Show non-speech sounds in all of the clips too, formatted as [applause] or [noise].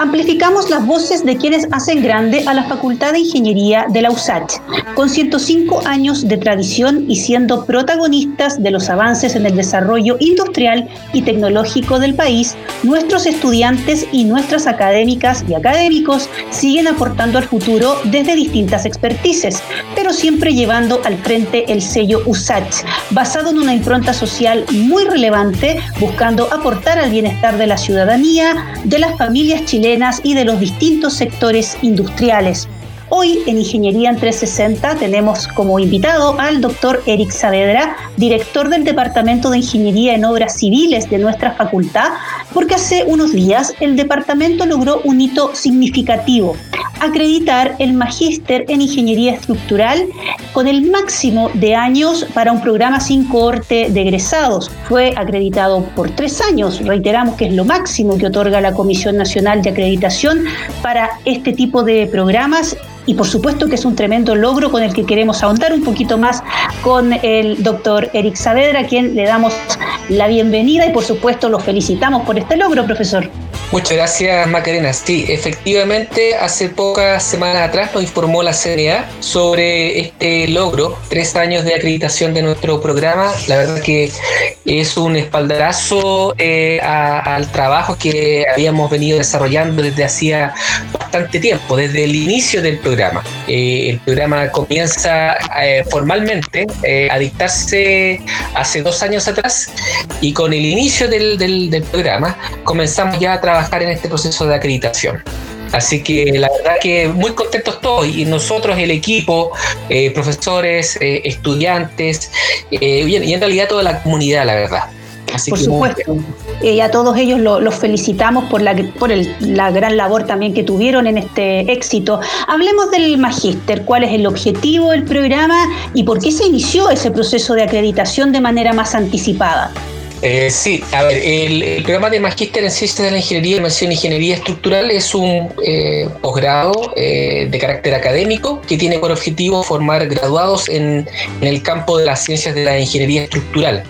amplificamos las voces de quienes hacen grande a la Facultad de Ingeniería de la USACH, con 105 años de tradición y siendo protagonistas de los avances en el desarrollo industrial y tecnológico del país, nuestros estudiantes y nuestras académicas y académicos siguen aportando al futuro desde distintas expertices, pero siempre llevando al frente el sello USACH, basado en una impronta social muy relevante, buscando aportar al bienestar de la ciudadanía, de las familias chilenas y de los distintos sectores industriales. Hoy en Ingeniería en 360 tenemos como invitado al doctor Eric Saavedra, director del Departamento de Ingeniería en Obras Civiles de nuestra facultad, porque hace unos días el departamento logró un hito significativo, acreditar el magíster en Ingeniería Estructural con el máximo de años para un programa sin cohorte de egresados. Fue acreditado por tres años, reiteramos que es lo máximo que otorga la Comisión Nacional de Acreditación para este tipo de programas y por supuesto que es un tremendo logro con el que queremos ahondar un poquito más con el doctor Eric Saavedra, a quien le damos la bienvenida y por supuesto lo felicitamos por este logro, profesor. Muchas gracias, Macarena. Sí, efectivamente, hace pocas semanas atrás nos informó la CNA sobre este logro, tres años de acreditación de nuestro programa. La verdad que es un espaldarazo eh, al trabajo que habíamos venido desarrollando desde hacía bastante tiempo, desde el inicio del programa. Eh, el programa comienza eh, formalmente a dictarse hace dos años atrás y con el inicio del, programa comenzamos ya a trabajar en este proceso de acreditación. Así que la verdad que muy contentos todos y nosotros, el equipo, eh, profesores, eh, estudiantes eh, y, en, realidad toda la comunidad, la verdad. Por supuesto. y a todos ellos los felicitamos por, la, por la gran labor también que tuvieron en este éxito. Hablemos del magíster, cuál es el objetivo del programa y por qué se inició ese proceso de acreditación de manera más anticipada. Eh, sí, a ver, el, programa de Magíster en Ciencias de la Ingeniería y Mención Ingeniería Estructural es un eh, posgrado eh, de carácter académico que tiene por objetivo formar graduados en, en el campo de las ciencias de la ingeniería estructural.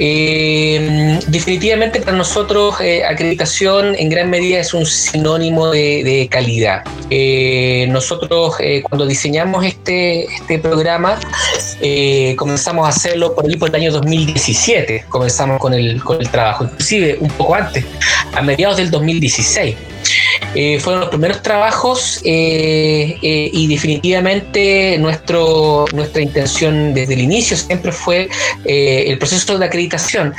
Eh, definitivamente para nosotros eh, acreditación en gran medida es un sinónimo de, calidad. Eh, nosotros cuando diseñamos este, este programa comenzamos a hacerlo por ahí por el año 2017, comenzamos con el, con el trabajo, inclusive un poco antes, a mediados del 2016. Eh, fueron los primeros trabajos eh, eh, y definitivamente nuestra intención desde el inicio siempre fue el proceso de acreditación,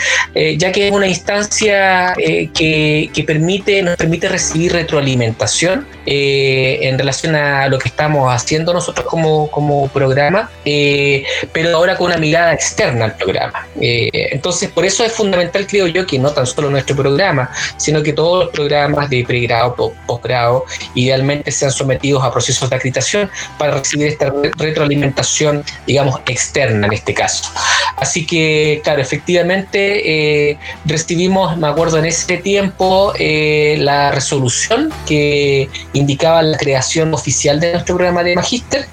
ya que es una instancia que, que, permite, nos permite recibir retroalimentación en relación a lo que estamos haciendo nosotros como, como programa, pero ahora con una mirada externa al programa. entonces, por eso es fundamental, creo yo, que no tan solo nuestro programa, sino que todos los programas de pregrado, posgrado idealmente sean sometidos a procesos de acreditación para recibir esta retroalimentación, digamos, externa en este caso. Así que, claro, efectivamente eh, recibimos, me acuerdo en ese tiempo, eh, la resolución que indicaba la creación oficial de nuestro programa de magíster.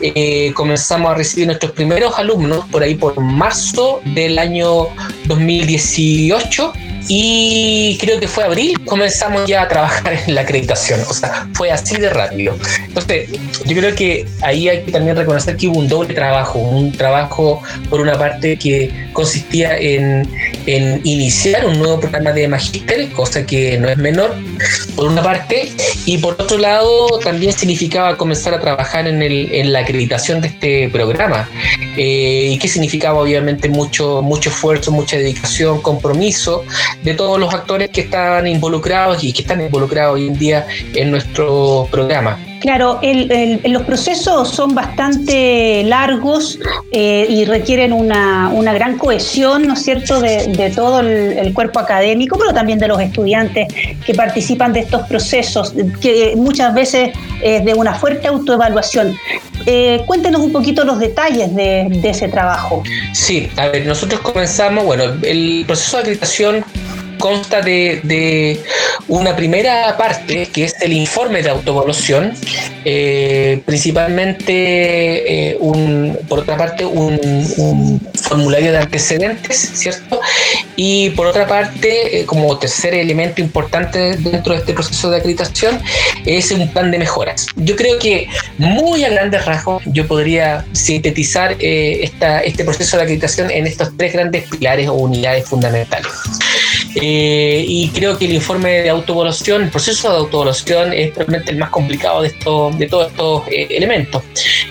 Eh, comenzamos a recibir nuestros primeros alumnos por ahí por marzo del año 2018 y creo que fue abril, comenzamos ya a trabajar en la acreditación, o sea, fue así de rápido. Entonces, yo creo que ahí hay que también reconocer que hubo un doble trabajo, un trabajo por una parte que consistía en, en iniciar un nuevo programa de magíster, cosa que no es menor, por una parte, y por otro lado también significaba comenzar a trabajar en, el, en la acreditación de este programa, eh, y que significaba obviamente mucho, mucho esfuerzo, mucha dedicación, compromiso de todos los actores que están involucrados y que están involucrados hoy en día en nuestro programa. Claro, los procesos son bastante largos eh, y requieren una, gran cohesión, ¿no es cierto?, de, todo el, cuerpo académico, pero también de los estudiantes que participan de estos procesos, que muchas veces es de una fuerte autoevaluación. Eh, cuéntenos un poquito los detalles de, de ese trabajo. Sí, a ver, nosotros comenzamos, bueno, el proceso de acreditación consta de, una primera parte, que es el informe de autoevaluación, eh, principalmente, eh, un, por otra parte, un, formulario de antecedentes, ¿cierto? Y por otra parte, como tercer elemento importante dentro de este proceso de acreditación, es un plan de mejoras. Yo creo que muy a grandes rasgos yo podría sintetizar esta, este proceso de acreditación en estos tres grandes pilares o unidades fundamentales. Eh, y creo que el informe de autoevaluación, el proceso de autoevaluación es probablemente el más complicado de, esto, de todos estos eh, elementos,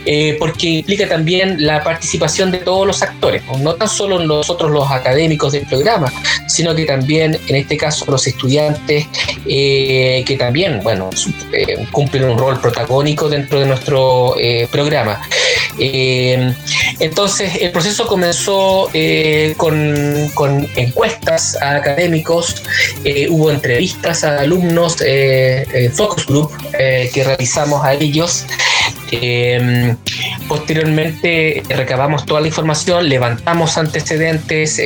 eh, porque implica también la participación de todos los actores, no tan solo nosotros los académicos del programa, sino que también en este caso los estudiantes que también, bueno, cumplen un rol protagónico dentro de nuestro programa. entonces, el proceso comenzó con, con encuestas a eh, hubo entrevistas a alumnos, eh, eh, focus group que realizamos a ellos. posteriormente recabamos toda la información, levantamos antecedentes,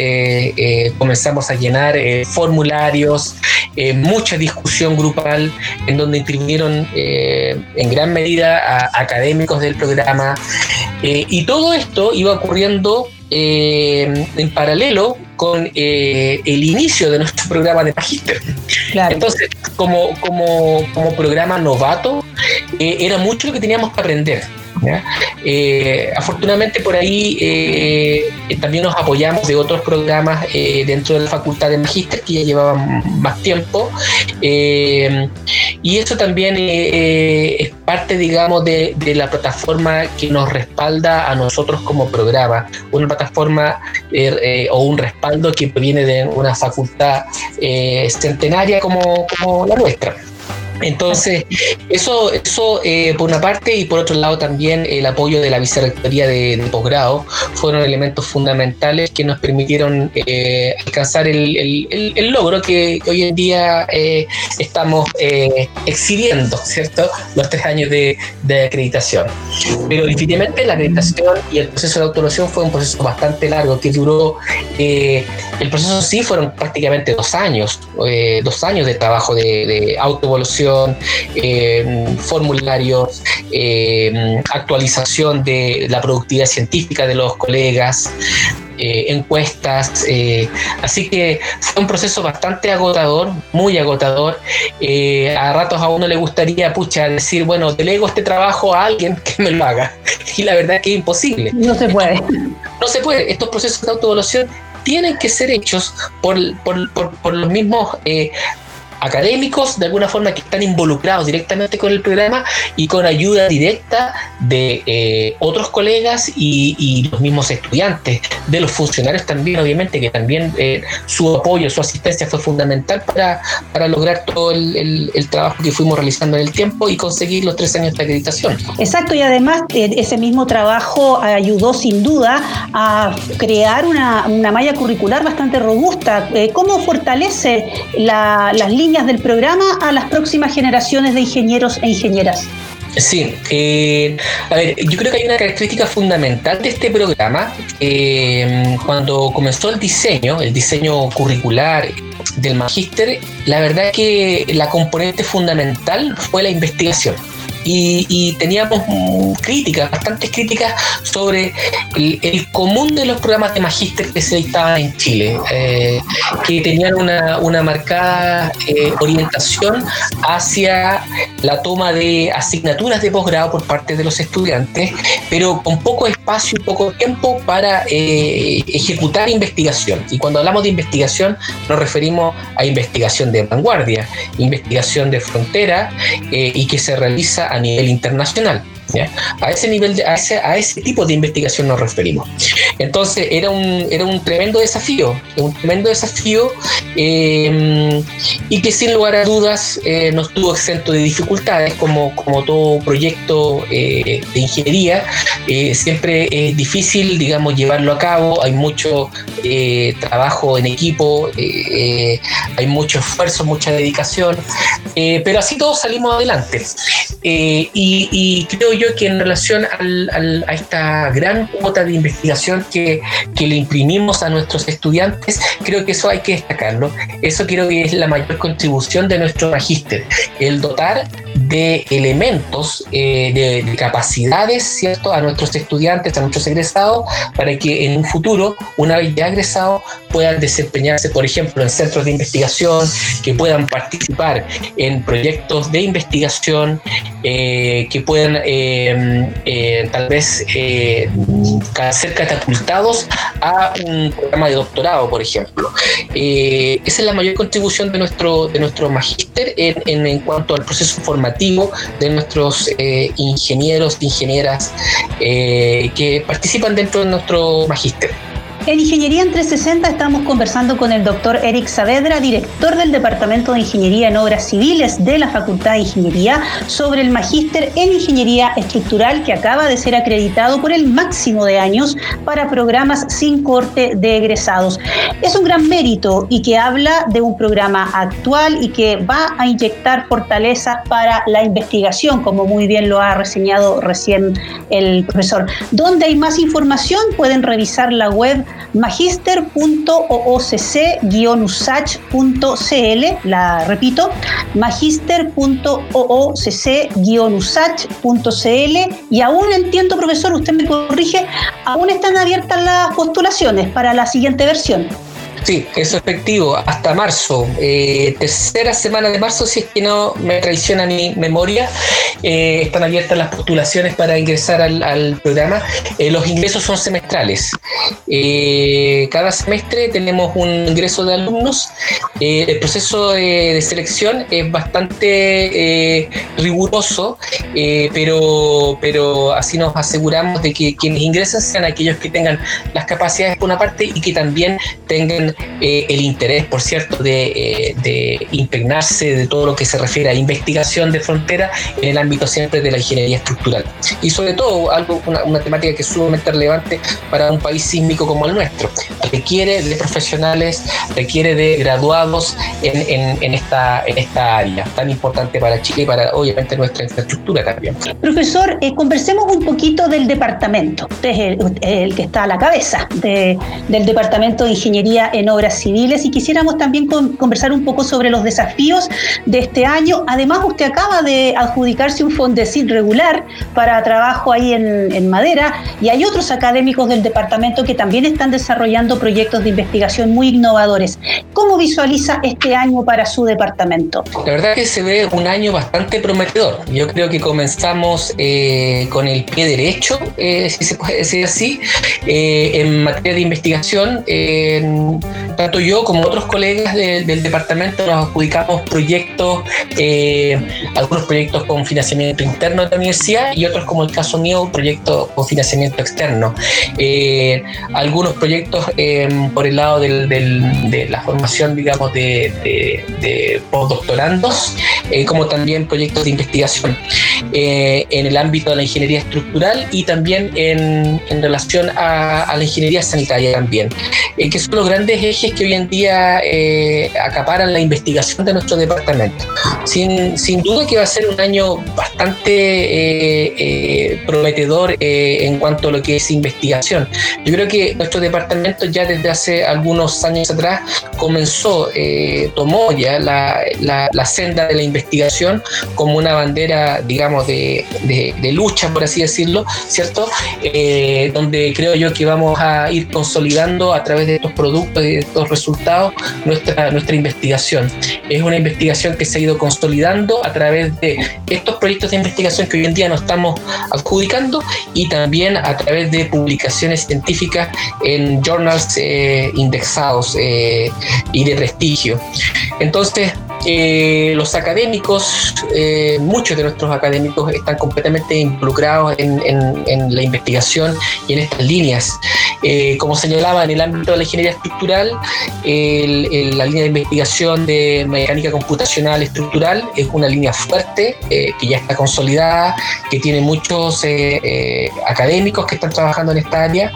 comenzamos a llenar formularios, mucha discusión grupal en donde intervinieron en gran medida a académicos del programa y todo esto iba ocurriendo en paralelo con eh, el inicio de nuestro programa de Magíster. Entonces, como, como, como programa novato, eh, era mucho lo que teníamos que aprender. Eh, afortunadamente por ahí eh, también nos apoyamos de otros programas eh, dentro de la Facultad de Magíster que ya llevaban más tiempo y eso también es parte digamos de, la plataforma que nos respalda a nosotros como programa, una plataforma o un respaldo que proviene de una facultad centenaria como, como la nuestra. Entonces, eso, eso eh, por una parte y por otro lado también el apoyo de la vicerrectoría de, posgrado fueron elementos fundamentales que nos permitieron eh, alcanzar el, logro que hoy en día eh, estamos exhibiendo, ¿cierto? Los tres años de, acreditación. Pero definitivamente la acreditación y el proceso de autoevaluación fue un proceso bastante largo que duró, el proceso sí fueron prácticamente dos años, dos años de trabajo de, de eh, formularios, eh, actualización de la productividad científica de los colegas, eh, encuestas. así que fue un proceso bastante agotador, muy agotador. a ratos a uno le gustaría, pucha, decir, bueno, delego este trabajo a alguien que me lo haga. [laughs] Y la verdad es que es imposible. No se puede. No se puede. Estos procesos de autoevaluación tienen que ser hechos por, por los mismos académicos de alguna forma que están involucrados directamente con el programa y con ayuda directa de eh, otros colegas y, los mismos estudiantes, de los funcionarios también, obviamente, que también eh, su apoyo, su asistencia fue fundamental para, para lograr todo el, trabajo que fuimos realizando en el tiempo y conseguir los tres años de acreditación. Exacto, y además eh, ese mismo trabajo ayudó sin duda a crear una, una malla curricular bastante robusta. ¿Cómo fortalece las líneas del programa a las próximas generaciones de ingenieros e ingenieras? Sí, eh, a ver, yo creo que hay una característica fundamental de este programa. Eh, cuando comenzó el diseño, el diseño curricular del magíster, la verdad es que la componente fundamental fue la investigación y, teníamos críticas, bastantes críticas sobre el, común de los programas de magíster que se dictaban en Chile, eh, que tenían una, una marcada eh, orientación hacia la toma de asignaturas de posgrado por parte de los estudiantes, pero con poco espacio y poco tiempo para eh, ejecutar investigación. Y cuando hablamos de investigación nos referimos a investigación de vanguardia, investigación de frontera y que se realiza a nivel internacional. A ese nivel, a, ese, a ese tipo de investigación nos referimos. Entonces era un, era un tremendo desafío, un tremendo desafío em, y que sin lugar a dudas eh, no estuvo exento de dificultades como, como todo proyecto eh, de ingeniería. Eh, siempre es difícil, digamos, llevarlo a cabo, hay mucho trabajo en equipo, hay mucho esfuerzo, mucha dedicación, pero así todos salimos adelante. Y, y creo yo que en relación a esta gran cuota de investigación que, le imprimimos a nuestros estudiantes, creo que eso hay que destacarlo. Eso creo que es la mayor contribución de nuestro magíster, el dotar de elementos, de, de, capacidades, ¿cierto?, a nuestros estudiantes, a nuestros egresados, para que en un futuro, una vez ya egresados, puedan desempeñarse, por ejemplo, en centros de investigación, que puedan participar en proyectos de investigación, que puedan tal vez ser catapultados a un programa de doctorado, por ejemplo. Eh, esa es la mayor contribución de nuestro, de nuestro magíster en, en, cuanto al proceso formativo de nuestros eh, ingenieros ingenieras eh, que participan dentro de nuestro magíster. En Ingeniería en 360 estamos conversando con el doctor Eric Saavedra, director del Departamento de Ingeniería en Obras Civiles de la Facultad de Ingeniería, sobre el magíster en Ingeniería Estructural que acaba de ser acreditado por el máximo de años para programas sin corte de egresados. Es un gran mérito y que habla de un programa actual y que va a inyectar fortaleza para la investigación, como muy bien lo ha reseñado recién el profesor. ¿Dónde hay más información? Pueden revisar la web magister.oocc-usach.cl, la repito, magister.oocc-usach.cl y aún entiendo, profesor, usted me corrige, aún están abiertas las postulaciones para la siguiente versión. Sí, es efectivo, hasta marzo, eh, tercera semana de marzo, si es que no me traiciona mi memoria, eh, están abiertas las postulaciones para ingresar al, programa. Eh, los ingresos son semestrales. cada semestre tenemos un ingreso de alumnos. el proceso de, selección es bastante riguroso, pero, pero así nos aseguramos de que quienes ingresan sean aquellos que tengan las capacidades por una parte y que también tengan eh, el interés, por cierto, de, eh, impregnarse de todo lo que se refiere a investigación de frontera en el ámbito siempre de la ingeniería estructural. Y sobre todo, algo, una, temática que es sumamente relevante para un país sísmico como el nuestro. Requiere de profesionales, requiere de graduados en, esta, en esta área tan importante para Chile y para, obviamente, nuestra infraestructura también. Profesor, eh, conversemos un poquito del departamento. Usted es el, que está a la cabeza del Departamento de Ingeniería en obras civiles y quisiéramos también conversar un poco sobre los desafíos de este año. Además, usted acaba de adjudicarse un Fondesit regular para trabajo ahí en, en madera y hay otros académicos del departamento que también están desarrollando proyectos de investigación muy innovadores. ¿Cómo visualiza este año para su departamento? La verdad que se ve un año bastante prometedor. Yo creo que comenzamos eh, con el pie derecho, eh, si se puede decir así, eh, en materia de investigación tanto yo como otros colegas del departamento nos adjudicamos proyectos, eh, algunos proyectos con financiamiento interno de la universidad y otros como el caso mío, proyectos con financiamiento externo. Eh, algunos proyectos eh, por el lado de la formación, digamos, de, postdoctorandos, como también proyectos de investigación en el ámbito de la ingeniería estructural y también en, relación a, a, la ingeniería sanitaria también, que son los grandes ejes que hoy en día eh, acaparan la investigación de nuestro departamento. Sin, sin, duda que va a ser un año bastante eh, eh, prometedor en cuanto a lo que es investigación. Yo creo que nuestro departamento ya desde hace algunos años atrás comenzó, tomó ya la, la, senda de la investigación como una bandera, digamos, de, de, de lucha, por así decirlo, ¿cierto? donde creo yo que vamos a ir consolidando a través de estos productos estos resultados nuestra, nuestra investigación. Es una investigación que se ha ido consolidando a través de estos proyectos de investigación que hoy en día nos estamos adjudicando y también a través de publicaciones científicas en journals eh, indexados eh, y de prestigio. Entonces, eh, los académicos, eh, muchos de nuestros académicos están completamente involucrados en, la investigación y en estas líneas. Eh, como señalaba, en el ámbito de la ingeniería estructural, la línea de investigación de mecánica computacional estructural es una línea fuerte que ya está consolidada, que tiene muchos académicos que están trabajando en esta área.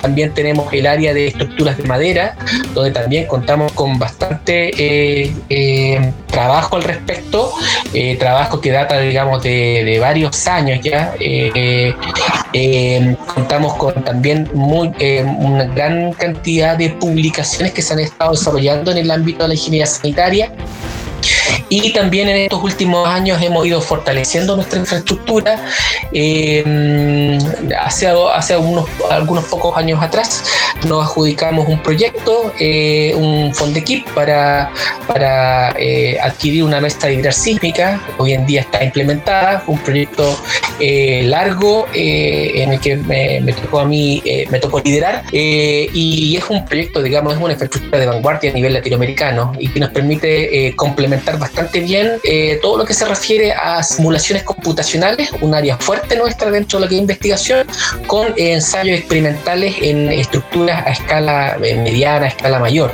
también tenemos el área de estructuras de madera, donde también contamos con bastante eh, trabajo al respecto, eh, trabajo que data, digamos, de, varios años ya. Eh, contamos con también muy, una gran cantidad de publicaciones que se han estado desarrollando en el ámbito de la ingeniería sanitaria y también en estos últimos años hemos ido fortaleciendo nuestra infraestructura. Eh, hace hace unos, algunos pocos años atrás nos adjudicamos un proyecto, eh, un Fondekip para, para adquirir una mesa de sísmica. Hoy en día está implementada, un proyecto largo en el que me, tocó a mí, me tocó liderar y es un proyecto, digamos, es una infraestructura de vanguardia a nivel latinoamericano y que nos permite complementar bastante bien eh, todo lo que se refiere a simulaciones computacionales, un área fuerte nuestra dentro de lo que es investigación, con ensayos experimentales en estructuras a escala eh, mediana, a escala mayor.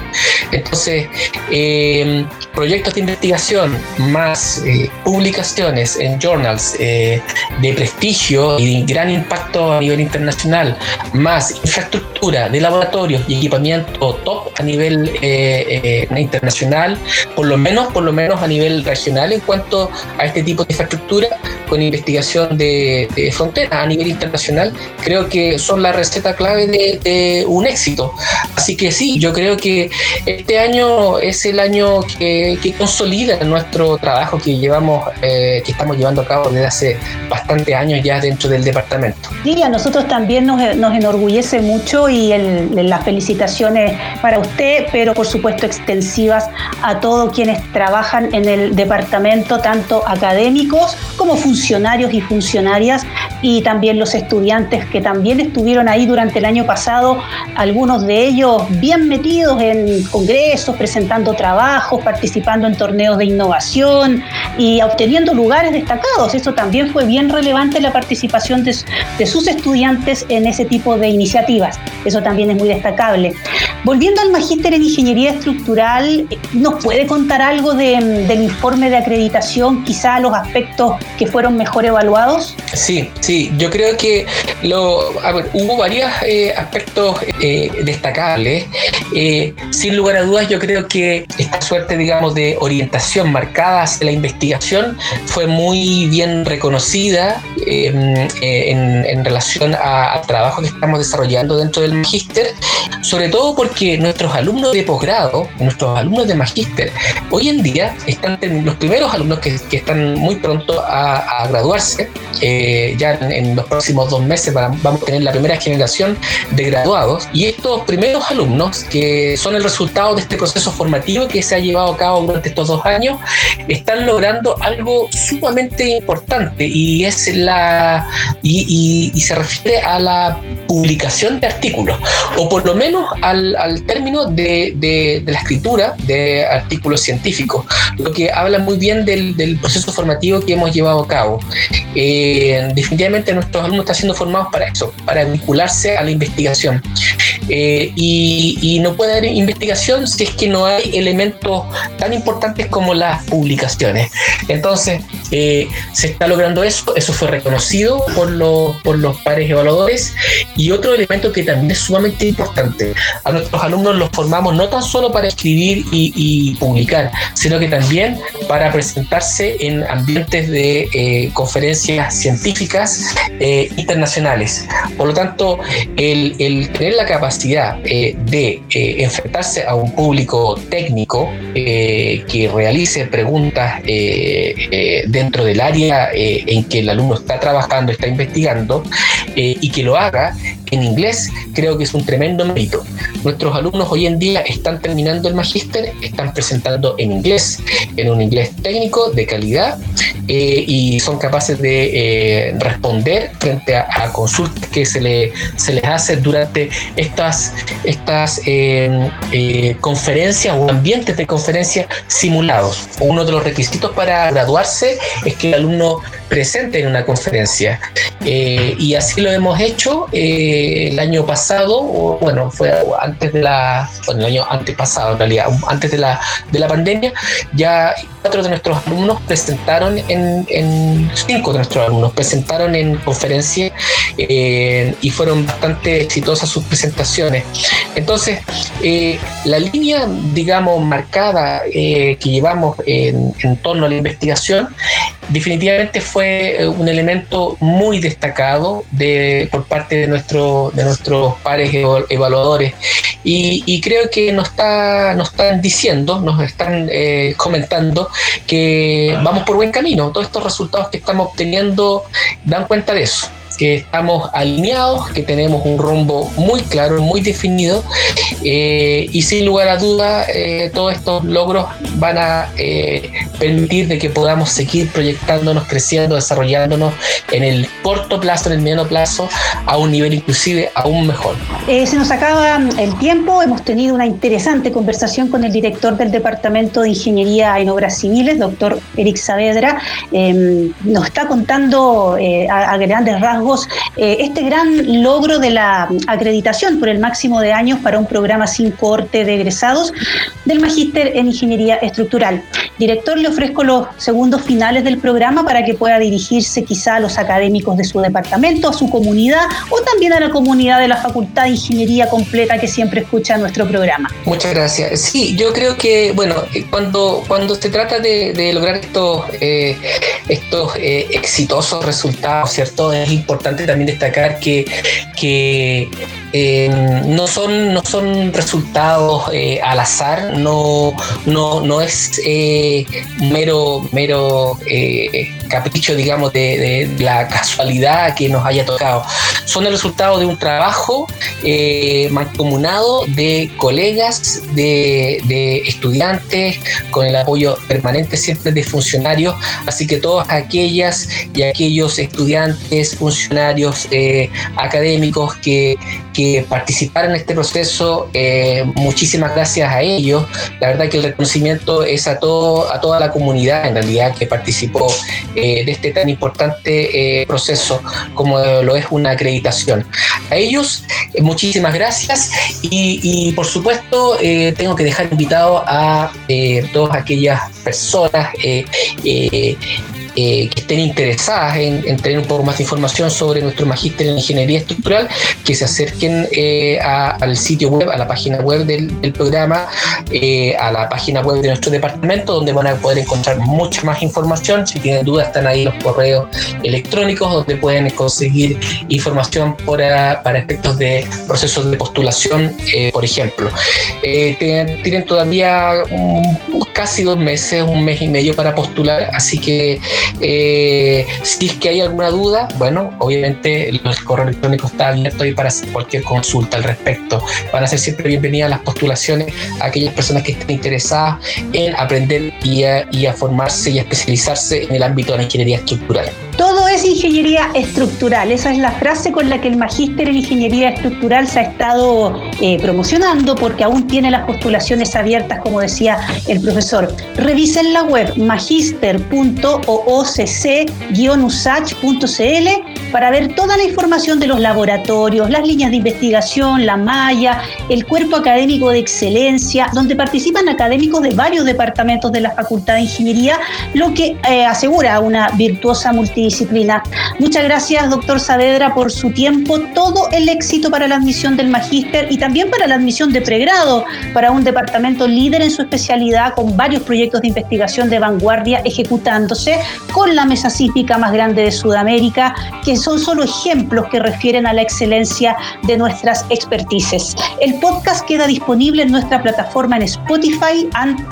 Entonces, eh, proyectos de investigación más publicaciones en journals de prestigio y de gran impacto a nivel internacional, más infraestructura de laboratorios y equipamiento top a nivel internacional, por lo menos, por lo menos a nivel regional en cuanto a este tipo de infraestructura con investigación de, de frontera a nivel internacional, creo que son la receta clave de, un éxito. Así que sí, yo creo que este año es el año que, consolida nuestro trabajo que llevamos, eh, que estamos llevando a cabo desde hace bastantes años ya dentro del departamento. Sí, a nosotros también nos, enorgullece mucho y las felicitaciones para usted, pero por supuesto extensivas a todos quienes trabajan en el departamento, tanto académicos como funcionarios y funcionarias, y también los estudiantes que también estuvieron ahí durante el año pasado, algunos de ellos bien metidos en congresos, presentando trabajos, participando en torneos de innovación y obteniendo lugares destacados. Eso también fue bien relevante la participación de, sus estudiantes en ese tipo de iniciativas. Eso también es muy destacable. Volviendo al magíster en ingeniería estructural, ¿nos puede contar algo de, del informe de acreditación, quizá los aspectos que fueron mejor evaluados? Sí, sí, yo creo que hubo varios eh, aspectos eh, destacables. Eh, sin lugar a dudas, yo creo que esta suerte, digamos, de orientación marcada hacia la investigación fue muy bien reconocida en, en, relación al trabajo que estamos desarrollando dentro del magíster, sobre todo porque nuestros alumnos de posgrado, nuestros alumnos de magíster, hoy en día están los primeros alumnos que, que están muy pronto a, graduarse, eh, ya en, los próximos dos meses vamos a tener la primera generación de graduados y estos primeros alumnos que son el resultado de este proceso formativo que se ha llevado a cabo durante estos dos años, están logrando algo sumamente importante y es la y se refiere a la publicación de artículos o por lo menos al, al término de, de, de la escritura de artículos científicos, lo que habla muy bien del, del proceso formativo que hemos llevado a cabo. Eh, definitivamente nuestros alumnos están siendo formados para eso, para vincularse a la investigación. Eh, y, y, no puede haber investigación si es que no hay elementos tan importantes como las publicaciones. Entonces, eh, se está logrando eso, eso fue reconocido por los, por los pares evaluadores. Y otro elemento que también es sumamente importante, a nuestros alumnos los formamos no tan solo para escribir y, y publicar, sino que también para presentarse en ambientes de eh, conferencias científicas eh, internacionales. Por lo tanto, el, el tener la capacidad eh, de eh, enfrentarse a un público técnico eh, que realice preguntas eh, eh, dentro del área eh, en que el alumno está trabajando, está investigando, y que lo haga en inglés, creo que es un tremendo mérito. Nuestros alumnos hoy en día están terminando el magíster, están presentando en inglés, en un inglés técnico de calidad, eh, y son capaces de eh, responder frente a, consultas que se, le, se les hace durante estas, estas eh, eh, conferencias o ambientes de conferencia simulados. Uno de los requisitos para graduarse es que el alumno presente en una conferencia. Eh, y así lo hemos hecho eh, el año pasado, o, bueno, fue antes de la, bueno, el año antepasado en realidad, antes de la, de la pandemia, ya cuatro de nuestros alumnos presentaron en, en cinco de nuestros alumnos presentaron en conferencia eh, y fueron bastante exitosas sus presentaciones. Entonces, la línea, digamos, marcada que llevamos en torno a la investigación definitivamente fue un elemento muy destacado de, por parte de, nuestro, de nuestros pares evaluadores y, creo que nos, está, nos están diciendo, nos están eh, comentando que vamos por buen camino. Todos estos resultados que estamos obteniendo dan cuenta de eso que estamos alineados, que tenemos un rumbo muy claro, muy definido eh, y sin lugar a duda eh, todos estos logros van a eh, permitir de que podamos seguir proyectándonos, creciendo, desarrollándonos en el corto plazo, en el mediano plazo, a un nivel inclusive aún mejor. se nos acaba el tiempo, hemos tenido una interesante conversación con el director del Departamento de Ingeniería en Obras Civiles, doctor Eric Saavedra. Em, nos está contando a grandes rasgos eh, este gran logro de la acreditación por el máximo de años para un programa sin corte de egresados del Magíster en Ingeniería Estructural. Director, le ofrezco los segundos finales del programa para que pueda dirigirse quizá a los académicos de su departamento, a su comunidad o también a la comunidad de la Facultad de Ingeniería completa que siempre escucha nuestro programa. Muchas gracias. Sí, yo creo que, bueno, eh, cuando, cuando se trata de, lograr estos, eh, estos exitosos resultados, ¿cierto? Es importante también destacar que, que eh, no, son, no son resultados eh, al azar, no, no, no es eh, mero, mero capricho, digamos, de, la casualidad que nos haya tocado. Son el resultado de un trabajo mancomunado de colegas, de, de estudiantes, con el apoyo permanente siempre de funcionarios, así que todas aquellas y aquellos estudiantes, funcionarios académicos que que participaron en este proceso. Eh, muchísimas gracias a ellos. La verdad que el reconocimiento es a, todo, a toda la comunidad en realidad que participó eh, de este tan importante eh, proceso como lo es una acreditación. A ellos muchísimas gracias y, por supuesto tengo que dejar invitado a todas aquellas personas eh, que estén interesadas en, tener un poco más de información sobre nuestro magíster en ingeniería estructural, que se acerquen eh, al sitio web, a la página web del, programa, eh, a la página web de nuestro departamento, donde van a poder encontrar mucha más información. Si tienen dudas, están ahí los correos electrónicos, donde pueden conseguir información para, para efectos de procesos de postulación, por ejemplo. Tienen, todavía casi dos meses, un mes y medio para postular, así que eh, si es que hay alguna duda, bueno, obviamente el correo electrónico está abierto ahí para hacer cualquier consulta al respecto. Van a ser siempre bienvenidas las postulaciones a aquellas personas que estén interesadas en aprender y a formarse y a especializarse en el ámbito de la ingeniería estructural. Todo es ingeniería estructural. Esa es la frase con la que el magíster en ingeniería estructural se ha estado eh, promocionando porque aún tiene las postulaciones abiertas, como decía el profesor. Revisen la web magister.oocc-usach.cl para ver toda la información de los laboratorios, las líneas de investigación, la malla, el cuerpo académico de excelencia, donde participan académicos de varios departamentos de la Facultad de Ingeniería, lo que eh, asegura una virtuosa multidisciplinaridad disciplina. Muchas gracias, doctor Saavedra, por su tiempo. Todo el éxito para la admisión del magíster y también para la admisión de pregrado, para un departamento líder en su especialidad, con varios proyectos de investigación de vanguardia ejecutándose, con la mesa cívica más grande de Sudamérica, que son solo ejemplos que refieren a la excelencia de nuestras expertices. El podcast queda disponible en nuestra plataforma en Spotify,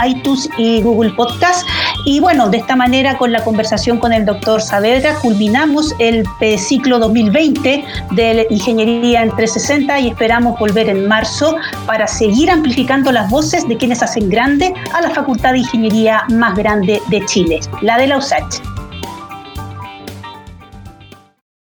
iTunes y Google Podcast. Y bueno, de esta manera, con la conversación con el doctor Saavedra, culminamos el ciclo 2020 de Ingeniería en 360 y esperamos volver en marzo para seguir amplificando las voces de quienes hacen grande a la Facultad de Ingeniería más grande de Chile, la de la USACH.